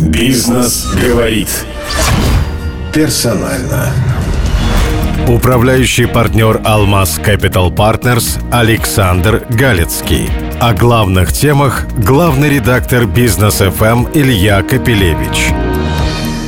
Бизнес говорит. Персонально. Управляющий партнер Алмаз Capital Partners Александр Галицкий. О главных темах главный редактор Бизнес ФМ Илья Капелевич.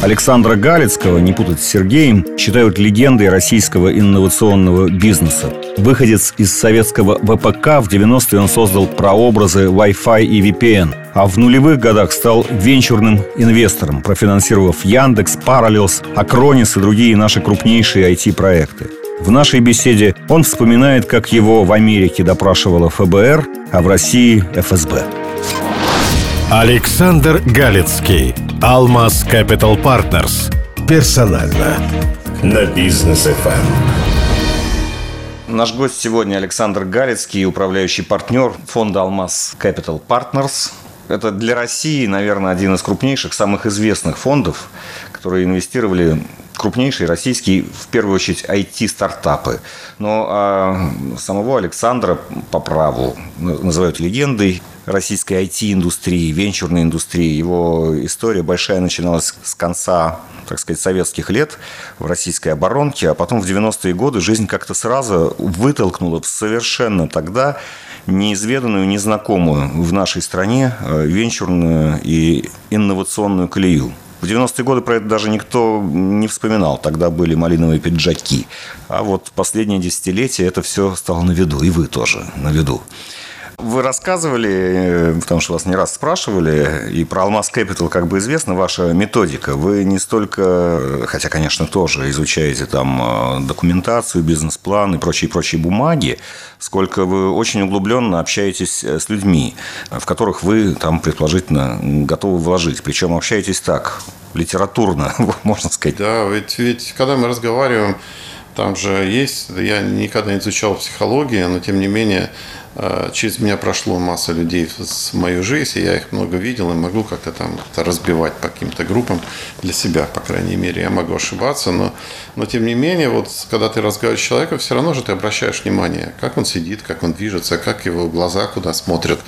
Александра Галицкого, не путать с Сергеем, считают легендой российского инновационного бизнеса. Выходец из советского ВПК в 90-е он создал прообразы Wi-Fi и VPN, а в нулевых годах стал венчурным инвестором, профинансировав Яндекс, Parallels, Акронис и другие наши крупнейшие IT-проекты. В нашей беседе он вспоминает, как его в Америке допрашивала ФБР, а в России ФСБ. Александр Галицкий. Алмаз Capital Partners. Персонально. На бизнес FM. Наш гость сегодня Александр Галицкий, управляющий партнер фонда «Алмаз Capital Partners». Это для России, наверное, один из крупнейших, самых известных фондов, которые инвестировали крупнейшие российские, в первую очередь, IT-стартапы. Но а, самого Александра по праву называют легендой российской IT-индустрии, венчурной индустрии. Его история большая начиналась с конца, так сказать, советских лет в российской оборонке, а потом в 90-е годы жизнь как-то сразу вытолкнула совершенно тогда неизведанную, незнакомую в нашей стране э, венчурную и инновационную колею. В 90-е годы про это даже никто не вспоминал. Тогда были малиновые пиджаки. А вот последнее десятилетие это все стало на виду. И вы тоже на виду. Вы рассказывали, э, потому что вас не раз спрашивали, и про Алмаз Capital как бы известна ваша методика. Вы не столько, хотя, конечно, тоже изучаете там э, документацию, бизнес-план и прочие-прочие бумаги, сколько вы очень углубленно общаетесь э, с людьми, в которых вы там, предположительно, готовы вложить. Причем общаетесь так, литературно, можно сказать. Да, ведь, ведь когда мы разговариваем, там же есть, я никогда не изучал психологию, но тем не менее Э, через меня прошло масса людей с мою жизнь, и я их много видел и могу как-то там разбивать по каким-то группам для себя, по крайней мере. Я могу ошибаться, но, но тем не менее, вот когда ты разговариваешь с человеком, все равно же ты обращаешь внимание, как он сидит, как он движется, как его глаза куда смотрят,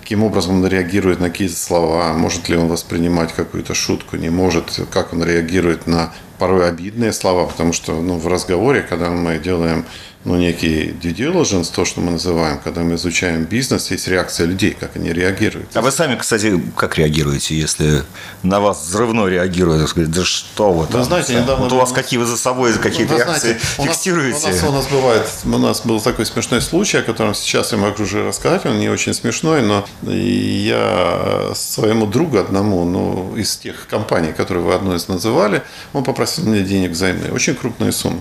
каким образом он реагирует на какие-то слова, может ли он воспринимать какую-то шутку, не может, как он реагирует на порой обидные слова, потому что ну, в разговоре, когда мы делаем ну, некий due diligence, то, что мы называем, когда мы изучаем бизнес, есть реакция людей, как они реагируют. А вы сами, кстати, как реагируете, если на вас взрывно реагируют? Сказать, да что вы там? Вы знаете, недавно... Вот у вас какие вы за собой какие-то реакции знаете, фиксируете? У нас, у, нас, у нас бывает, у нас был такой смешной случай, о котором сейчас я могу уже рассказать, он не очень смешной, но я своему другу одному, ну, из тех компаний, которые вы одной из называли, он попросил мне денег взаймы, очень крупные суммы.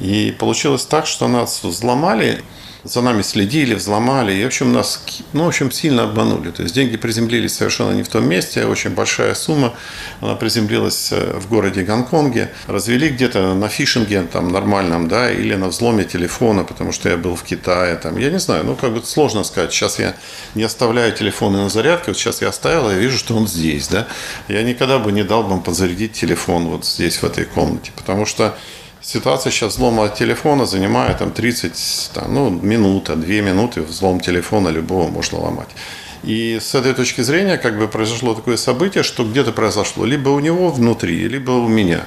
И получилось так, что нас взломали, за нами следили, взломали, и, в общем, нас, ну, в общем, сильно обманули. То есть деньги приземлились совершенно не в том месте, очень большая сумма, она приземлилась э, в городе Гонконге, развели где-то на фишинге там нормальном, да, или на взломе телефона, потому что я был в Китае, там, я не знаю, ну, как бы сложно сказать, сейчас я не оставляю телефоны на зарядке, вот сейчас я оставил, я вижу, что он здесь, да, я никогда бы не дал вам подзарядить телефон вот здесь, в этой комнате, потому что Ситуация сейчас взлома телефона занимает там 30 там, ну, минута, 2 минуты взлом телефона любого можно ломать. И с этой точки зрения как бы произошло такое событие, что где-то произошло либо у него внутри, либо у меня.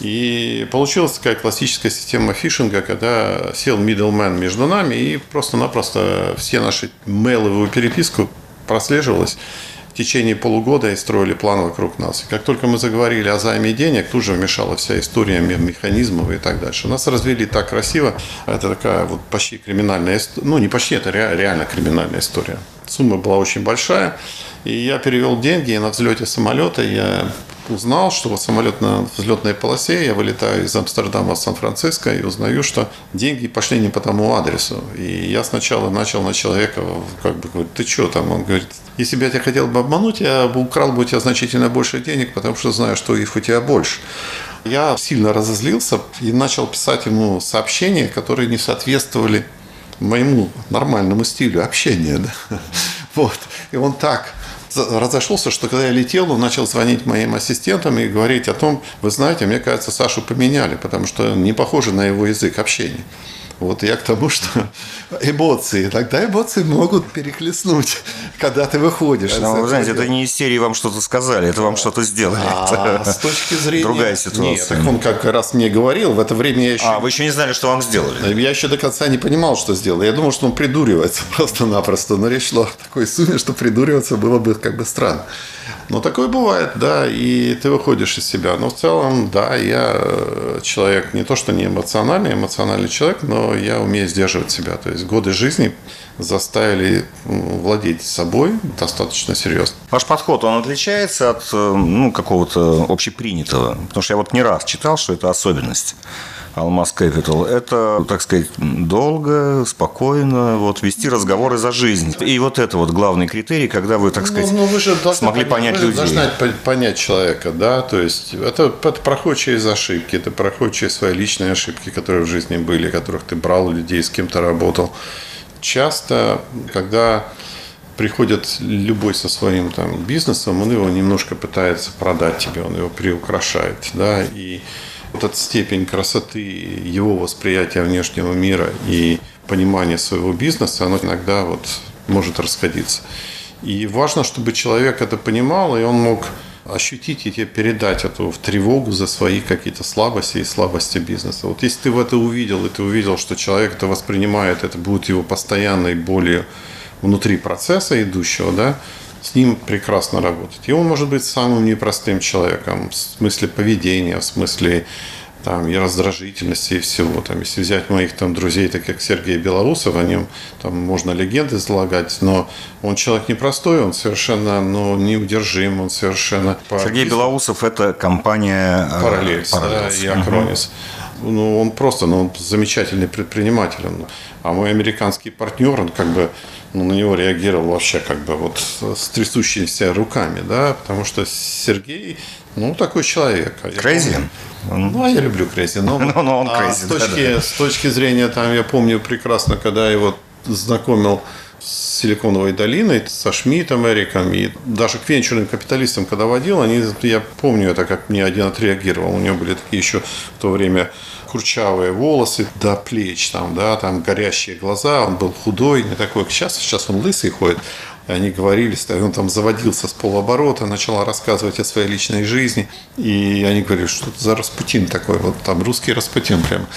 И получилась такая классическая система фишинга, когда сел middleman между нами и просто-напросто все наши мейловую переписку прослеживалась течение полугода и строили план вокруг нас. И как только мы заговорили о займе денег, тут же вмешала вся история механизмов и так дальше. Нас развели так красиво. Это такая вот почти криминальная история. Ну, не почти, это реально криминальная история. Сумма была очень большая. И я перевел деньги на взлете самолета. Я узнал, что вот самолет на взлетной полосе, я вылетаю из Амстердама в Сан-Франциско и узнаю, что деньги пошли не по тому адресу. И я сначала начал на человека, как бы говорить, ты что там? Он говорит, если бы я тебя хотел бы обмануть, я бы украл бы у тебя значительно больше денег, потому что знаю, что их у тебя больше. Я сильно разозлился и начал писать ему сообщения, которые не соответствовали моему нормальному стилю общения. Да? Вот. И он так разошелся, что когда я летел, он начал звонить моим ассистентам и говорить о том, вы знаете, мне кажется, Сашу поменяли, потому что не похоже на его язык общения. Вот я к тому, что эмоции, иногда эмоции могут перехлестнуть, когда ты выходишь. Это, вы знаете, это не из серии вам что-то сказали, это вам что-то сделали. А, с точки зрения... Другая ситуация. Нет, так он как раз мне говорил, в это время я еще... А, вы еще не знали, что вам сделали? Я еще до конца не понимал, что сделал. Я думал, что он придуривается просто-напросто. Но речь шла о такой сумме, что придуриваться было бы как бы странно. Но такое бывает, да, и ты выходишь из себя. Но в целом, да, я э, человек не то, что не эмоциональный, эмоциональный человек, но я умею сдерживать себя. То есть годы жизни заставили владеть собой достаточно серьезно. Ваш подход, он отличается от э, ну, какого-то общепринятого? Потому что я вот не раз читал, что это особенность. Алмаз Capital, это, так сказать, долго, спокойно, вот вести разговоры за жизнь. И вот это вот главный критерий, когда вы, так сказать, ну, ну, вы же смогли понять, понять вы людей. Должны понять человека, да, то есть это, это проходит через ошибки, это проходит через свои личные ошибки, которые в жизни были, которых ты брал у людей, с кем то работал. Часто, когда приходит любой со своим там бизнесом, он его немножко пытается продать тебе, он его приукрашает, да, и вот эта степень красоты его восприятия внешнего мира и понимания своего бизнеса, оно иногда вот может расходиться. И важно, чтобы человек это понимал, и он мог ощутить и тебе передать эту в тревогу за свои какие-то слабости и слабости бизнеса. Вот если ты в это увидел, и ты увидел, что человек это воспринимает, это будет его постоянной болью внутри процесса идущего, да, с ним прекрасно работать. И он может быть самым непростым человеком в смысле поведения, в смысле там, и раздражительности, и всего. Там, если взять моих там, друзей, так как Сергей Белоусов, о нем там, можно легенды излагать, но он человек непростой, он совершенно ну, неудержим, он совершенно... Сергей Белоусов – это компания Параллельс, Параллельс. Да, и Акронис. Угу. Ну, он просто, ну, он замечательный предприниматель. А мой американский партнер, он как бы ну, на него реагировал вообще как бы вот с трясущимися руками, да, потому что Сергей, ну, такой человек. Crazy? Ну, а я люблю crazy. Но, но, но он crazy, а с, точки, да, да. с точки зрения, там, я помню прекрасно, когда его знакомил с Силиконовой долиной, со Шмидтом, Эриком, и даже к венчурным капиталистам, когда водил, они, я помню это, как мне один отреагировал. У него были такие еще в то время курчавые волосы до плеч, там, да, там горящие глаза, он был худой, не такой, как сейчас, сейчас он лысый ходит. Они говорили, он там заводился с полоборота, начал рассказывать о своей личной жизни. И они говорили, что это за Распутин такой, вот там русский Распутин прям.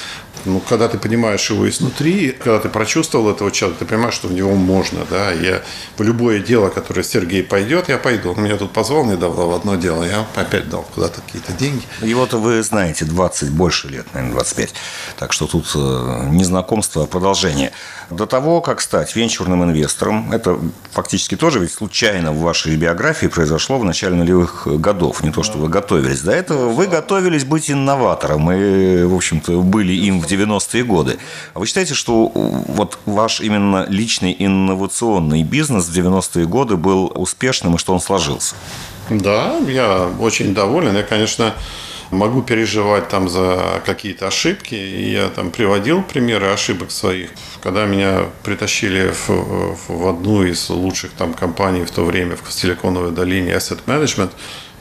Ну, когда ты понимаешь его изнутри, когда ты прочувствовал этого человека, ты понимаешь, что в него можно, да. Я в любое дело, которое Сергей пойдет, я пойду. Он меня тут позвал недавно в одно дело, я опять дал куда-то какие-то деньги. Его-то вы знаете 20, больше лет, наверное, 25. Так что тут э, не знакомство, а продолжение. До того, как стать венчурным инвестором, это фактически тоже ведь случайно в вашей биографии произошло в начале нулевых годов. Не то, что вы готовились до этого. Вы готовились быть инноватором и, в общем-то, были им в 90-е годы. А вы считаете, что вот ваш именно личный инновационный бизнес в 90-е годы был успешным и что он сложился? Да, я очень доволен. Я, конечно, могу переживать там за какие-то ошибки. И я там приводил примеры ошибок своих. Когда меня притащили в, в одну из лучших там компаний в то время в Силиконовой долине Asset Management,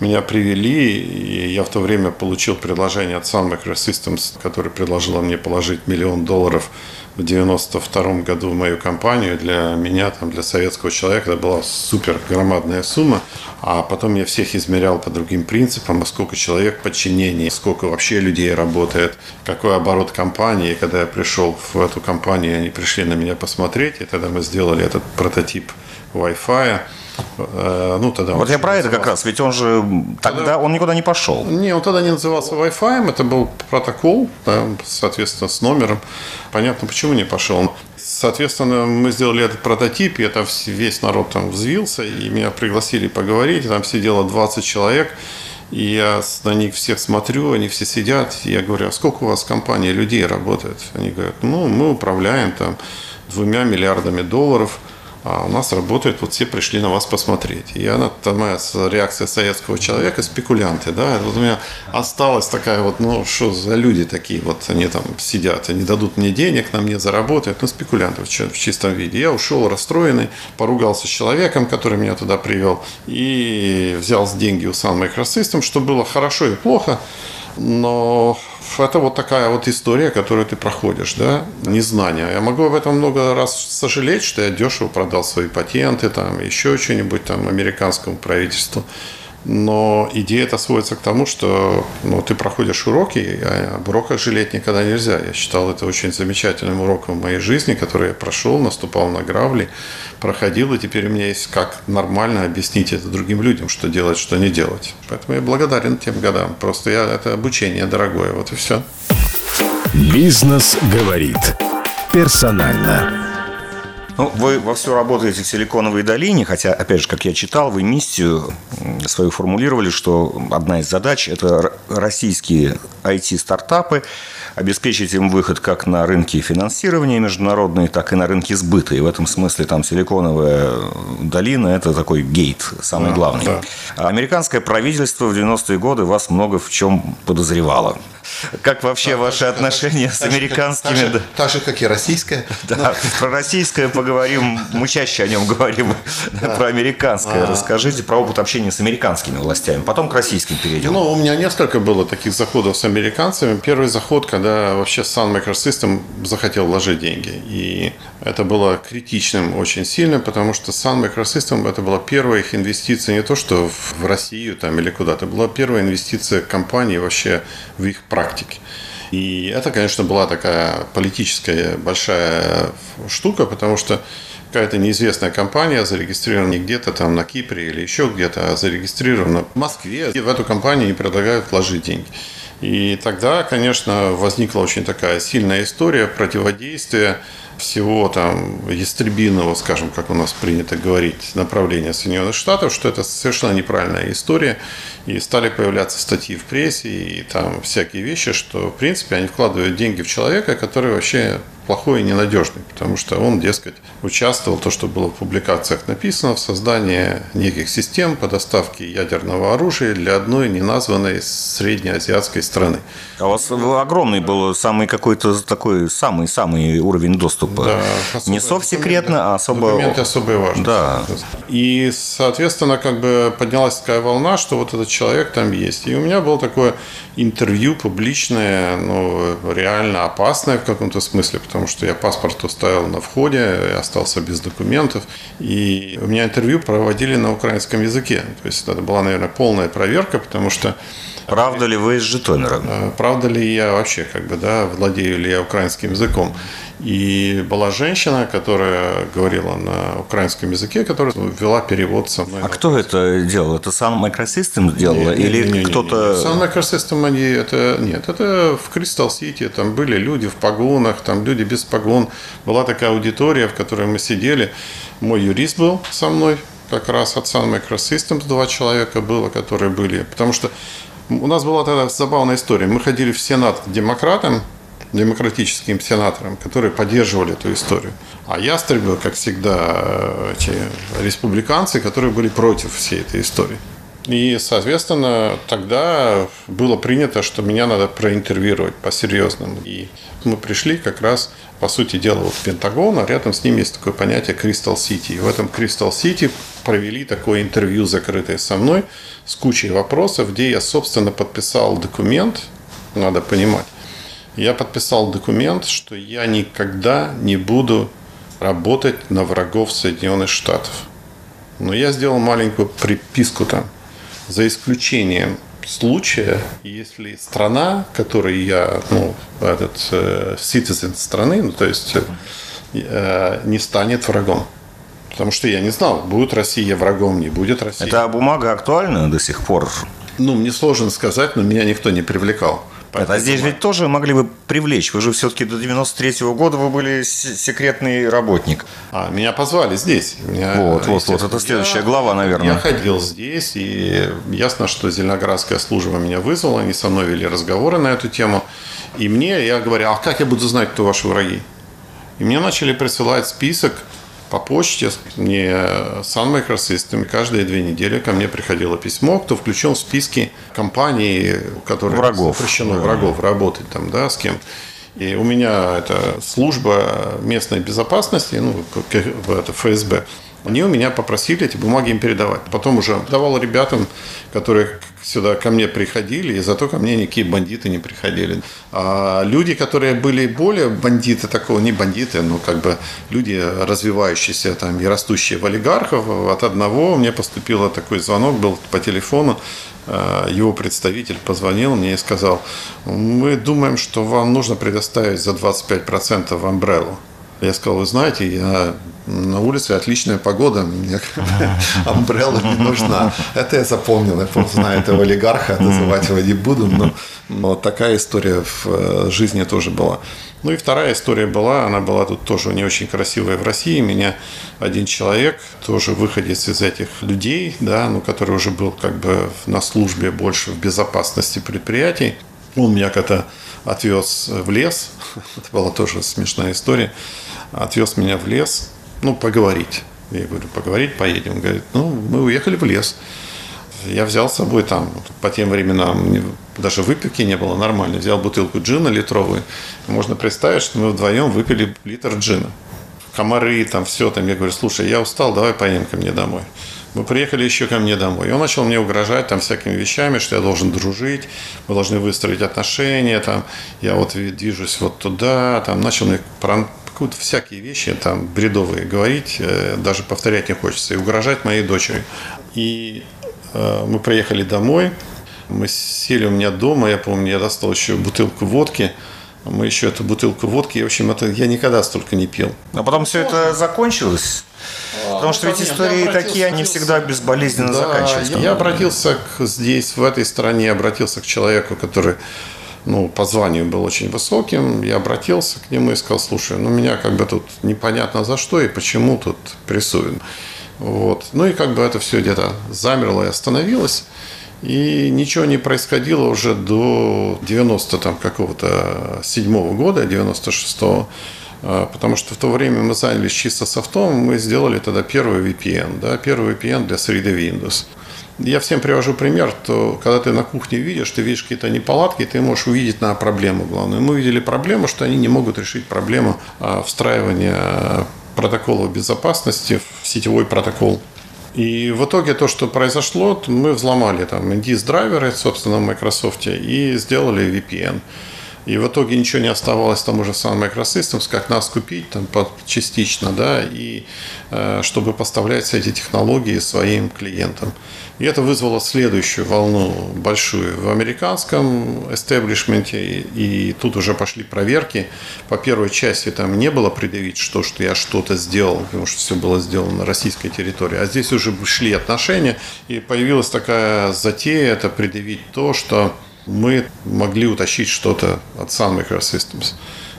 меня привели, и я в то время получил предложение от Sun Microsystems, который предложила мне положить миллион долларов в 92 году в мою компанию. Для меня, там, для советского человека, это была супер громадная сумма. А потом я всех измерял по другим принципам, а сколько человек в сколько вообще людей работает, какой оборот компании. И когда я пришел в эту компанию, они пришли на меня посмотреть, и тогда мы сделали этот прототип Wi-Fi. Э, ну, тогда вот я про это как раз, ведь он же тогда, тогда он никуда не пошел. Не, он тогда не назывался Wi-Fi, это был протокол, да, соответственно, с номером. Понятно, почему не пошел. Соответственно, мы сделали этот прототип, и это весь народ там взвился, и меня пригласили поговорить, там сидело 20 человек, и я на них всех смотрю, они все сидят, и я говорю, а сколько у вас в компании людей работает? Они говорят, ну, мы управляем там двумя миллиардами долларов – а у нас работает, вот все пришли на вас посмотреть. И она, там моя реакция советского человека, спекулянты, да, вот у меня осталась такая вот, ну, что за люди такие, вот они там сидят, они дадут мне денег, на мне заработают, ну, спекулянты в чистом виде. Я ушел расстроенный, поругался с человеком, который меня туда привел, и взял деньги у Sun Microsystems, что было хорошо и плохо, но это вот такая вот история, которую ты проходишь, да, незнание. Я могу об этом много раз сожалеть, что я дешево продал свои патенты, там, еще что-нибудь там американскому правительству. Но идея это сводится к тому, что ну, ты проходишь уроки, а об уроках жалеть никогда нельзя. Я считал это очень замечательным уроком в моей жизни, который я прошел, наступал на грабли, проходил, и теперь у меня есть как нормально объяснить это другим людям, что делать, что не делать. Поэтому я благодарен тем годам. Просто я, это обучение дорогое, вот и все. Бизнес говорит персонально. Ну, вы вовсю работаете в Силиконовой долине, хотя, опять же, как я читал, вы миссию свою формулировали, что одна из задач – это российские IT-стартапы, обеспечить им выход как на рынки финансирования международные, так и на рынки сбыта. И в этом смысле там Силиконовая долина – это такой гейт, самый да, главный. Да. Американское правительство в 90-е годы вас много в чем подозревало. Как вообще да, ваши отношения с американскими? Да. так же, как и российское. Да, про российское поговорим, мы чаще о нем говорим. Про американское а... расскажите, про опыт общения с американскими властями. Потом к российским перейдем. Ну, у меня несколько было таких заходов с американцами. Первый заход, когда вообще Sun Microsystem захотел вложить деньги. И это было критичным очень сильно, потому что Sun Microsystem это была первая их инвестиция не то, что в Россию там, или куда-то, была первая инвестиция компании вообще в их практике. И это, конечно, была такая политическая большая штука, потому что какая-то неизвестная компания зарегистрирована не где-то там на Кипре или еще где-то, а зарегистрирована в Москве. И в эту компанию предлагают вложить деньги. И тогда, конечно, возникла очень такая сильная история противодействия всего там ястребиного, скажем, как у нас принято говорить, направления Соединенных Штатов, что это совершенно неправильная история. И стали появляться статьи в прессе и там всякие вещи, что, в принципе, они вкладывают деньги в человека, который вообще плохой и ненадежный, потому что он, дескать, участвовал, то, что было в публикациях написано, в создании неких систем по доставке ядерного оружия для одной неназванной среднеазиатской страны. А у вас огромный был самый какой-то такой самый-самый уровень доступа. Да, Не совсекретно, а особо... Документы особой важности. Да. И, соответственно, как бы поднялась такая волна, что вот этот человек там есть. И у меня было такое интервью публичное, ну, реально опасное в каком-то смысле, потому что я паспорт оставил на входе, остался без документов. И у меня интервью проводили на украинском языке. То есть это была, наверное, полная проверка, потому что Правда ли вы из Житомира? Э, правда ли я вообще, как бы, да, владею ли я украинским языком? И была женщина, которая говорила на украинском языке, которая вела перевод со мной. А кто это делал? Это сам Microsystems делала? Не, или не, не, кто-то... Сам Microsystems, они, это, нет, это в Crystal City, там были люди в погонах, там люди без погон. Была такая аудитория, в которой мы сидели. Мой юрист был со мной, как раз от Sun Microsystems два человека было, которые были. Потому что у нас была тогда забавная история. Мы ходили в Сенат к демократам, демократическим сенаторам, которые поддерживали эту историю. А ястребы, как всегда, эти республиканцы, которые были против всей этой истории. И, соответственно, тогда было принято, что меня надо проинтервьюировать по-серьезному. И мы пришли как раз, по сути дела, вот в Пентагон, а рядом с ним есть такое понятие Crystal City. И в этом Crystal City провели такое интервью закрытое со мной с кучей вопросов, где я, собственно, подписал документ, надо понимать, я подписал документ, что я никогда не буду работать на врагов Соединенных Штатов. Но я сделал маленькую приписку там, за исключением случая, если страна, которой я, ну, этот э, citizen страны, ну, то есть э, не станет врагом. Потому что я не знал, будет Россия врагом, не будет Россия. Эта бумага актуальна до сих пор? Ну, мне сложно сказать, но меня никто не привлекал. Это, а здесь ведь тоже могли бы привлечь. Вы же все-таки до 93 -го года вы были секретный работник. А, меня позвали здесь. Меня, вот, вот, вот. Это следующая я, глава, наверное. Я ходил здесь, и ясно, что Зеленоградская служба меня вызвала. Они со мной вели разговоры на эту тему. И мне, я говорю, а как я буду знать, кто ваши враги? И мне начали присылать список по почте мне Sun Microsystem каждые две недели ко мне приходило письмо, кто включен в списки компаний, которые врагов. запрещено да. врагов работать там, да, с кем. И у меня это служба местной безопасности, ну, это ФСБ, Они у меня попросили эти бумаги им передавать. Потом уже давал ребятам, которые сюда ко мне приходили, и зато ко мне никакие бандиты не приходили. А люди, которые были более бандиты, такого не бандиты, но как бы люди, развивающиеся там и растущие в олигархов, от одного мне поступил такой звонок, был по телефону, э, его представитель позвонил мне и сказал, мы думаем, что вам нужно предоставить за 25% амбреллу. Я сказал, вы знаете, я на улице отличная погода, мне амбрелла не нужна. Это я запомнил, я просто знаю этого олигарха, называть его не буду, но, но такая история в э, жизни тоже была. Ну и вторая история была, она была тут тоже не очень красивая в России. Меня один человек, тоже выходец из этих людей, да, ну, который уже был как бы на службе больше в безопасности предприятий, он меня как-то отвез в лес, это была тоже смешная история, отвез меня в лес, ну, поговорить. Я говорю, поговорить, поедем. Он говорит, ну, мы уехали в лес. Я взял с собой там, по тем временам даже выпивки не было нормально. Взял бутылку джина литровую. Можно представить, что мы вдвоем выпили литр джина. Комары, там все. Там. Я говорю, слушай, я устал, давай поедем ко мне домой. Мы приехали еще ко мне домой. И он начал мне угрожать там всякими вещами, что я должен дружить, мы должны выстроить отношения, там, я вот движусь вот туда, там, начал мне какие-то всякие вещи там бредовые говорить, э, даже повторять не хочется, и угрожать моей дочери. И э, мы приехали домой, мы сели у меня дома, я помню, я достал еще бутылку водки, мы еще эту бутылку водки, в общем, это я никогда столько не пил. А потом все это закончилось? Потому что ведь истории такие, они всегда безболезненно да, заканчиваются. Я обратился к, здесь, в этой стране, обратился к человеку, который ну, по званию был очень высоким. Я обратился к нему и сказал, слушай, ну, меня как бы тут непонятно за что и почему тут прессуют. Вот. Ну и как бы это все где-то замерло и остановилось. И ничего не происходило уже до 90 там какого-то седьмого года, 96-го. А, потому что в то время мы занялись чисто софтом, мы сделали тогда первый VPN, да, первый VPN для среды Windows. Я всем привожу пример, то когда ты на кухне видишь, ты видишь какие-то неполадки, ты можешь увидеть на проблему главную. Мы увидели проблему, что они не могут решить проблему а, встраивания протокола безопасности в сетевой протокол. И в итоге то, что произошло, мы взломали там NDIS-драйверы, собственно, в Microsoft и сделали VPN. И в итоге ничего не оставалось тому же самому Microsystems, как нас купить там, частично, да, и э, чтобы поставлять все эти технологии своим клиентам. И это вызвало следующую волну большую в американском эстеблишменте, и тут уже пошли проверки. По первой части там не было предъявить, что, что я что-то сделал, потому что все было сделано на российской территории. А здесь уже шли отношения, и появилась такая затея, это предъявить то, что мы могли утащить что-то от Sun Microsystems.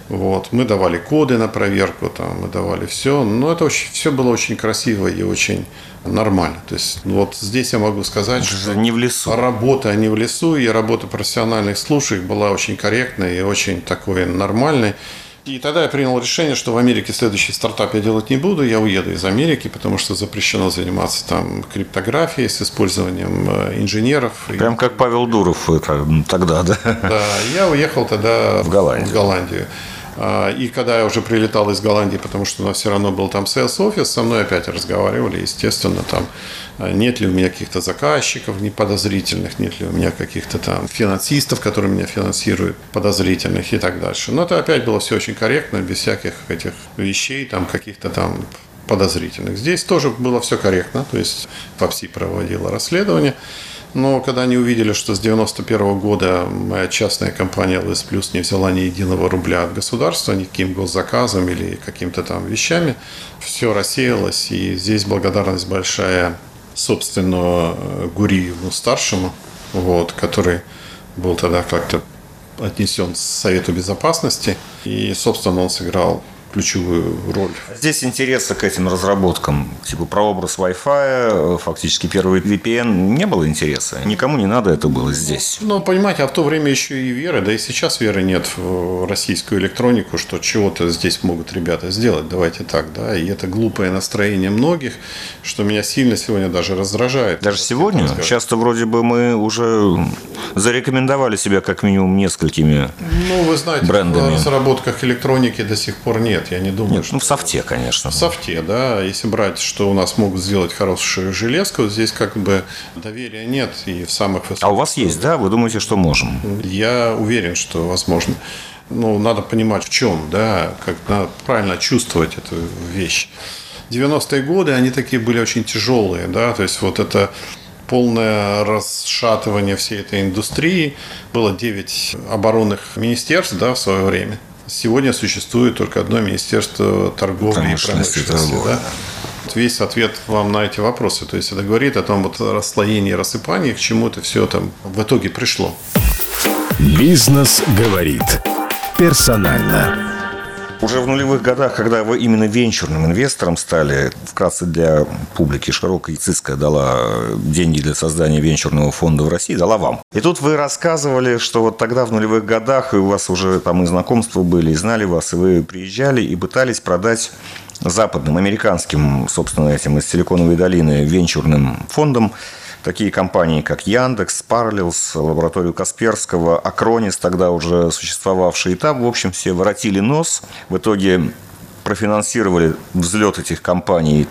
Вот. Мы давали коды на проверку, там, мы давали все. Но это очень, все было очень красиво и очень нормально. То есть вот здесь я могу сказать, это что не в лесу. работа не в лесу, и работа профессиональных служащих была очень корректной и очень такой нормальной. И тогда я принял решение, что в Америке следующий стартап я делать не буду, я уеду из Америки, потому что запрещено заниматься там криптографией с использованием э, инженеров. Прям как Павел Дуров это, тогда, да? Да, я уехал тогда в Голландию. В Голландию. А, и когда я уже прилетал из Голландии, потому что у нас все равно был там sales офис, со мной опять разговаривали, естественно, там нет ли у меня каких-то заказчиков неподозрительных, нет ли у меня каких-то там финансистов, которые меня финансируют, подозрительных и так дальше. Но это опять было все очень корректно, без всяких этих вещей, там каких-то там подозрительных. Здесь тоже было все корректно, то есть ФАПСИ проводила расследование. Но когда они увидели, что с 91 года моя частная компания LS Plus не взяла ни единого рубля от государства, никаким госзаказом или каким-то там вещами, все рассеялось. И здесь благодарность большая, собственно, Гуриеву старшему, вот, который был тогда как-то отнесен к Совету Безопасности. И, собственно, он сыграл ключевую роль. Здесь интереса к этим разработкам, типа про образ Wi-Fi, фактически первый VPN, не было интереса. Никому не надо это было здесь. Ну, понимаете, а в то время еще и веры, да и сейчас веры нет в российскую электронику, что чего-то здесь могут ребята сделать, давайте так, да, и это глупое настроение многих, что меня сильно сегодня даже раздражает. Даже сегодня? Сейчас-то вроде бы мы уже зарекомендовали себя как минимум несколькими Ну, вы знаете, брендами. в разработках электроники до сих пор нет нет, я не думаю. Нет, ну в софте, конечно. В софте, да. Если брать, что у нас могут сделать хорошую железку, здесь как бы доверия нет и в самых высоких. А у вас есть, да? Вы думаете, что можем? Я уверен, что возможно. Ну, надо понимать в чем, да, как надо правильно чувствовать эту вещь. 90-е годы, они такие были очень тяжелые, да, то есть вот это полное расшатывание всей этой индустрии. Было 9 оборонных министерств да, в свое время. Сегодня существует только одно Министерство торговли промышленности, и промышленности. Да? Весь ответ вам на эти вопросы. То есть это говорит о том вот расслоении, рассыпании, к чему это все там в итоге пришло. Бизнес говорит персонально. Уже в нулевых годах, когда вы именно венчурным инвестором стали, вкратце для публики широкая Яцицкая дала деньги для создания венчурного фонда в России, дала вам. И тут вы рассказывали, что вот тогда в нулевых годах, и у вас уже там и знакомства были, и знали вас, и вы приезжали и пытались продать западным, американским, собственно, этим из Силиконовой долины венчурным фондом такие компании, как Яндекс, Parallels, лабораторию Касперского, Акронис, тогда уже существовавшие. И там, в общем, все воротили нос. В итоге профинансировали взлет этих компаний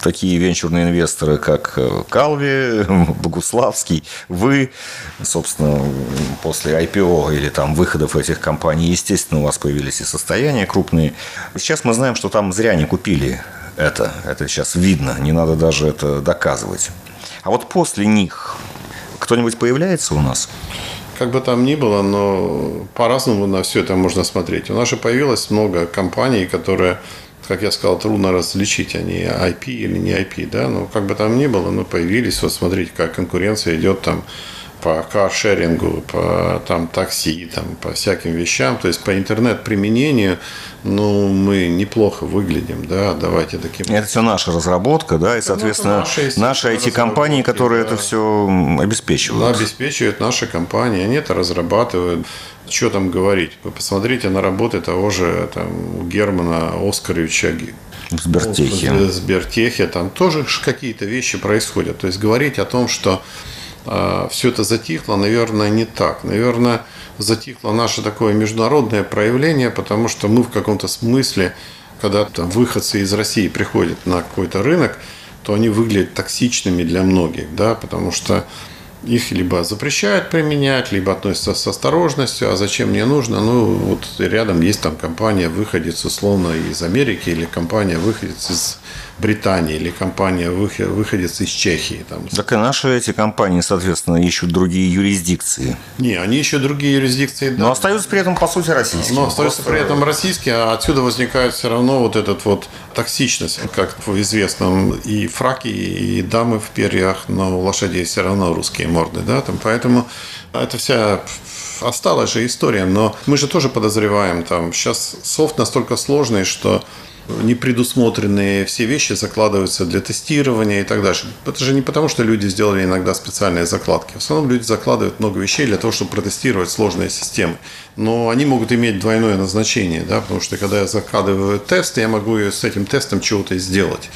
такие венчурные инвесторы, как Калви, Богуславский, вы, собственно, после IPO или там выходов этих компаний, естественно, у вас появились и состояния крупные. Сейчас мы знаем, что там зря не купили это. Это сейчас видно, не надо даже это доказывать. А вот после них кто-нибудь появляется у нас? Как бы там ни было, но по-разному на все это можно смотреть. У нас же появилось много компаний, которые, как я сказал, трудно различить, они IP или не IP, да, но как бы там ни было, но появились, вот смотрите, как конкуренция идет там по каршерингу, по там, такси, там, по всяким вещам, то есть по интернет-применению, ну, мы неплохо выглядим, да, давайте таким... Это все наша разработка, да, и, соответственно, ну, наши IT-компании, которые да. это все обеспечивают. Да, обеспечивают наши компании, они это разрабатывают. Что там говорить? Вы посмотрите на работы того же там, Германа Оскаровича Сбертехе. Сбертехе, там тоже какие-то вещи происходят. То есть говорить о том, что все это затихло, наверное, не так. Наверное, затихло наше такое международное проявление, потому что мы в каком-то смысле, когда там, выходцы из России приходят на какой-то рынок, то они выглядят токсичными для многих, да, потому что их либо запрещают применять, либо относятся с осторожностью, а зачем мне нужно? Ну, вот рядом есть там компания выходец условно из Америки или компания выходец из Британии или компания выходец из Чехии. Там. Так и наши эти компании, соответственно, ищут другие юрисдикции. Не, они ищут другие юрисдикции, да. Но остаются при этом, по сути, российские. Но остаются при этом российские, а отсюда возникает все равно вот этот вот токсичность, как в известном и фраки, и дамы в перьях, но у лошадей все равно русские морды, да, там, поэтому это вся осталась же история, но мы же тоже подозреваем, там, сейчас софт настолько сложный, что непредусмотренные все вещи закладываются для тестирования и так дальше. Это же не потому, что люди сделали иногда специальные закладки. В основном люди закладывают много вещей для того, чтобы протестировать сложные системы. Но они могут иметь двойное назначение, да, потому что когда я закладываю тест, я могу с этим тестом чего-то сделать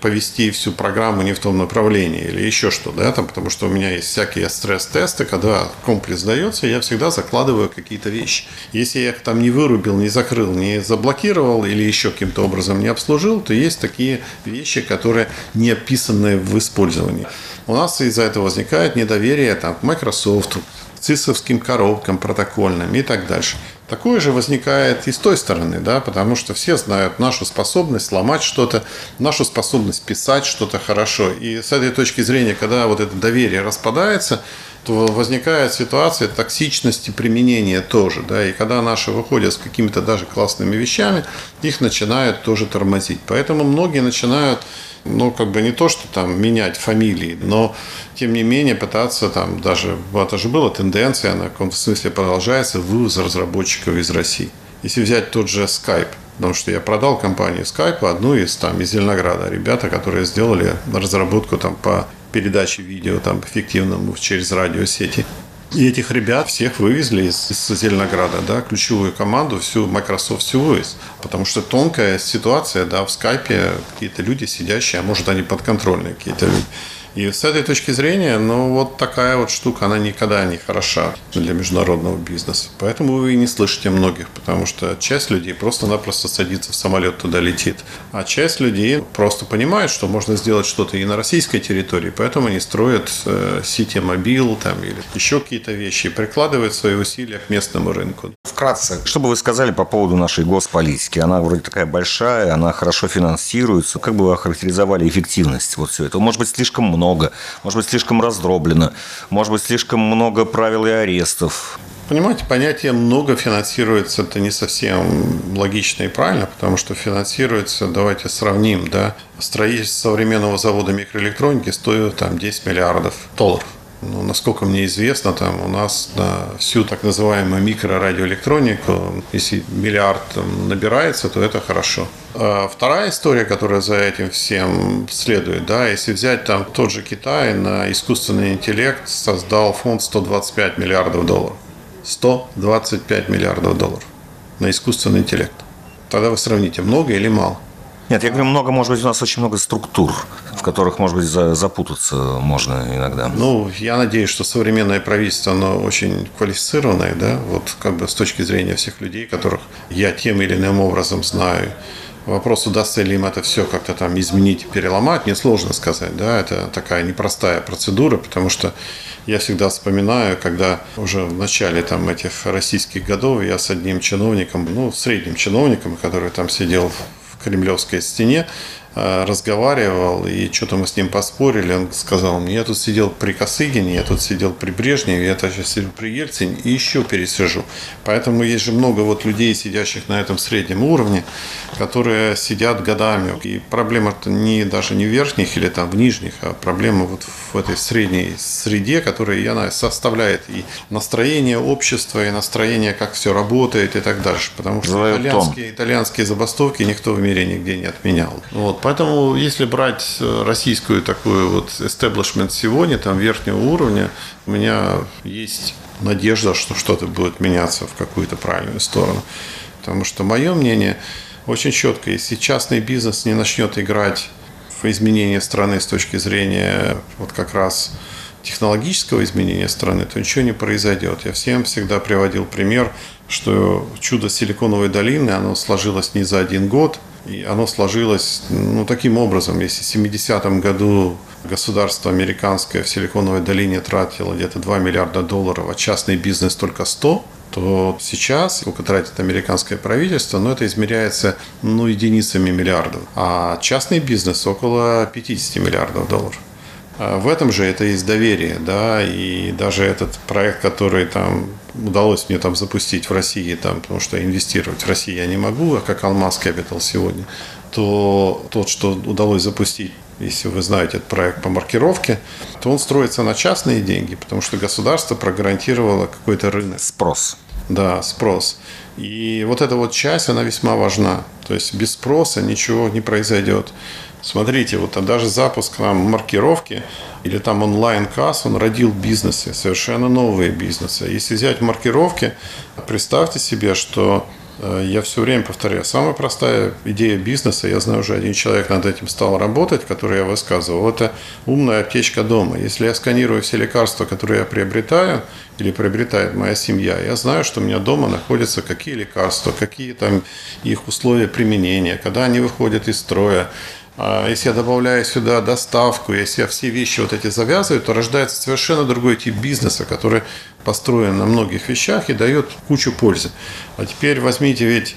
повести всю программу не в том направлении или еще что, да, там, потому что у меня есть всякие стресс-тесты, когда комплекс дается, я всегда закладываю какие-то вещи. Если я их там не вырубил, не закрыл, не заблокировал или еще каким-то образом не обслужил, то есть такие вещи, которые не описаны в использовании. У нас из-за этого возникает недоверие там, к Microsoft, к цисовским коробкам протокольным и так дальше. Такое же возникает и с той стороны, да, потому что все знают нашу способность сломать что-то, нашу способность писать что-то хорошо. И с этой точки зрения, когда вот это доверие распадается, то возникает ситуация токсичности применения тоже. Да, и когда наши выходят с какими-то даже классными вещами, их начинают тоже тормозить. Поэтому многие начинают ну, как бы не то, что там менять фамилии, но тем не менее пытаться там даже, это же была тенденция, она в каком-то смысле продолжается, вывоз разработчиков из России. Если взять тот же Skype, потому что я продал компанию Skype, одну из там из Зеленограда, ребята, которые сделали разработку там по передаче видео там эффективному через радиосети. И этих ребят всех вывезли из, из Зеленограда, да, ключевую команду, всю Microsoft всю вывез. Потому что тонкая ситуация, да, в скайпе какие-то люди сидящие, а может они подконтрольные какие-то люди. И с этой точки зрения, ну, вот такая вот штука, она никогда не хороша для международного бизнеса. Поэтому вы и не слышите многих, потому что часть людей просто-напросто садится в самолет, туда летит. А часть людей просто понимает, что можно сделать что-то и на российской территории, поэтому они строят э, сети мобил там, или еще какие-то вещи, прикладывают свои усилия к местному рынку. Вкратце, что бы вы сказали по поводу нашей госполитики? Она вроде такая большая, она хорошо финансируется. Как бы вы охарактеризовали эффективность вот все это? Может быть, слишком много, может быть, слишком раздроблено, может быть, слишком много правил и арестов. Понимаете, понятие «много финансируется» – это не совсем логично и правильно, потому что финансируется, давайте сравним, да, строительство современного завода микроэлектроники стоит там 10 миллиардов долларов. Ну, насколько мне известно, там у нас на всю так называемую микрорадиоэлектронику, если миллиард там, набирается, то это хорошо. А вторая история, которая за этим всем следует, да, если взять там тот же Китай на искусственный интеллект создал фонд 125 миллиардов долларов. 125 миллиардов долларов на искусственный интеллект. Тогда вы сравните, много или мало? Нет, я говорю, много, может быть, у нас очень много структур, в которых, может быть, запутаться можно иногда. Ну, я надеюсь, что современное правительство, оно очень квалифицированное, да, вот как бы с точки зрения всех людей, которых я тем или иным образом знаю. Вопрос, удастся ли им это все как-то там изменить, переломать, несложно сказать, да, это такая непростая процедура, потому что я всегда вспоминаю, когда уже в начале там, этих российских годов я с одним чиновником, ну, средним чиновником, который там сидел Кремлевской стене, разговаривал, и что-то мы с ним поспорили. Он сказал мне, я тут сидел при Косыгине, я тут сидел при Брежневе, я сейчас сижу при Ельцине и еще пересижу. Поэтому есть же много вот людей, сидящих на этом среднем уровне, которые сидят годами. И проблема-то не даже не в верхних или там в нижних, а проблема вот в этой средней среде, которая и она составляет и настроение общества, и настроение, как все работает и так дальше. Потому что итальянские, итальянские забастовки никто в мире нигде не отменял. Вот. Поэтому, если брать э, российскую такую вот establishment сегодня, там верхнего уровня, у меня есть надежда, что что-то будет меняться в какую-то правильную сторону. Потому что мое мнение очень четко, если частный бизнес не начнет играть в изменение страны с точки зрения вот как раз технологического изменения страны, то ничего не произойдет. Я всем всегда приводил пример, что чудо Силиконовой долины, оно сложилось не за один год, и оно сложилось ну, таким образом. Если в 70-м году государство американское в Силиконовой долине тратило где-то 2 миллиарда долларов, а частный бизнес только 100, то сейчас, сколько тратит американское правительство, ну, это измеряется ну, единицами миллиардов. А частный бизнес около 50 миллиардов долларов. А в этом же это есть доверие, да, и даже этот проект, который там удалось мне там запустить в России, там, потому что инвестировать в Россию я не могу, а как Алмаз Capital сегодня, то тот, что удалось запустить если вы знаете этот проект по маркировке, то он строится на частные деньги, потому что государство прогарантировало какой-то рынок. Спрос. Да, спрос. И вот эта вот часть, она весьма важна. То есть без спроса ничего не произойдет. Смотрите, вот а даже запуск там маркировки или там онлайн-касс, он родил бизнесы, совершенно новые бизнесы. Если взять маркировки, представьте себе, что Э, я все время повторяю, самая простая идея бизнеса, я знаю, уже один человек над этим стал работать, который я высказывал, это умная аптечка дома. Если я сканирую все лекарства, которые я приобретаю, или приобретает моя семья, я знаю, что у меня дома находятся какие лекарства, какие там их условия применения, когда они выходят из строя, если я добавляю сюда доставку, если я все вещи вот эти завязываю, то рождается совершенно другой тип бизнеса, который построен на многих вещах и дает кучу пользы. А теперь возьмите ведь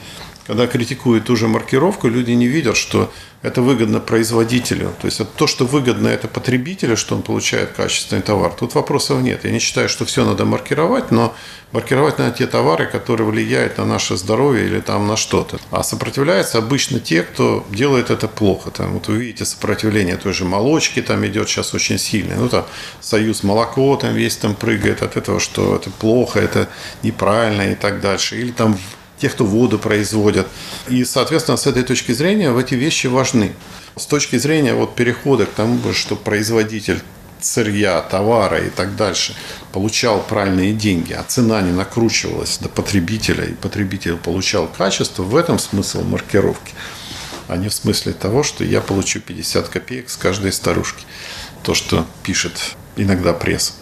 когда критикуют ту же маркировку, люди не видят, что это выгодно производителю. То есть это то, что выгодно это потребителю, что он получает качественный товар. Тут вопросов нет. Я не считаю, что все надо маркировать, но маркировать на те товары, которые влияют на наше здоровье или там на что-то. А сопротивляются обычно те, кто делает это плохо. Там, вот вы видите, сопротивление той же молочки там идет сейчас очень сильное. Ну, там союз молоко там весь там прыгает от этого, что это плохо, это неправильно и так дальше. Или там тех, кто воду производят. И, соответственно, с этой точки зрения эти вещи важны. С точки зрения вот перехода к тому, что производитель сырья, товара и так дальше получал правильные деньги, а цена не накручивалась до потребителя, и потребитель получал качество, в этом смысл маркировки, а не в смысле того, что я получу 50 копеек с каждой старушки. то, что пишет иногда пресса.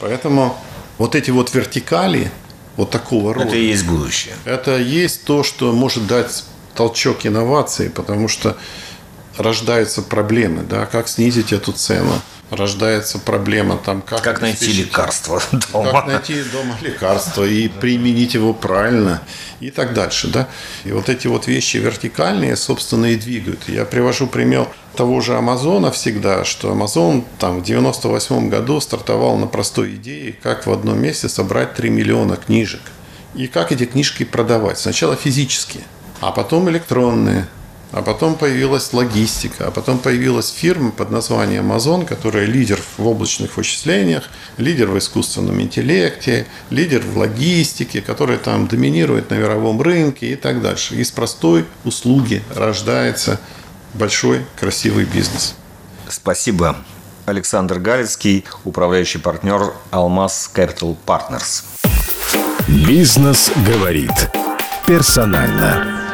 Поэтому вот эти вот вертикали вот такого рода. Это и есть будущее. Это есть то, что может дать толчок инновации, потому что рождаются проблемы, да, как снизить эту цену, рождается проблема там, как, как найти лекарство дома. Как найти дома лекарство и применить его правильно и так дальше, да. И вот эти вот вещи вертикальные, собственно, и двигают. Я привожу пример того же Амазона всегда, что Амазон там в 98 году стартовал на простой идее, как в одном месте собрать 3 миллиона книжек. И как эти книжки продавать. Сначала физические, а потом электронные, а потом появилась логистика, а потом появилась фирма под названием Amazon, которая лидер в облачных вычислениях, лидер в искусственном интеллекте, лидер в логистике, которая там доминирует на мировом рынке и так дальше. Из простой услуги рождается большой красивый бизнес. Спасибо. Александр Галицкий, управляющий партнер Алмаз Capital Partners. Бизнес говорит персонально.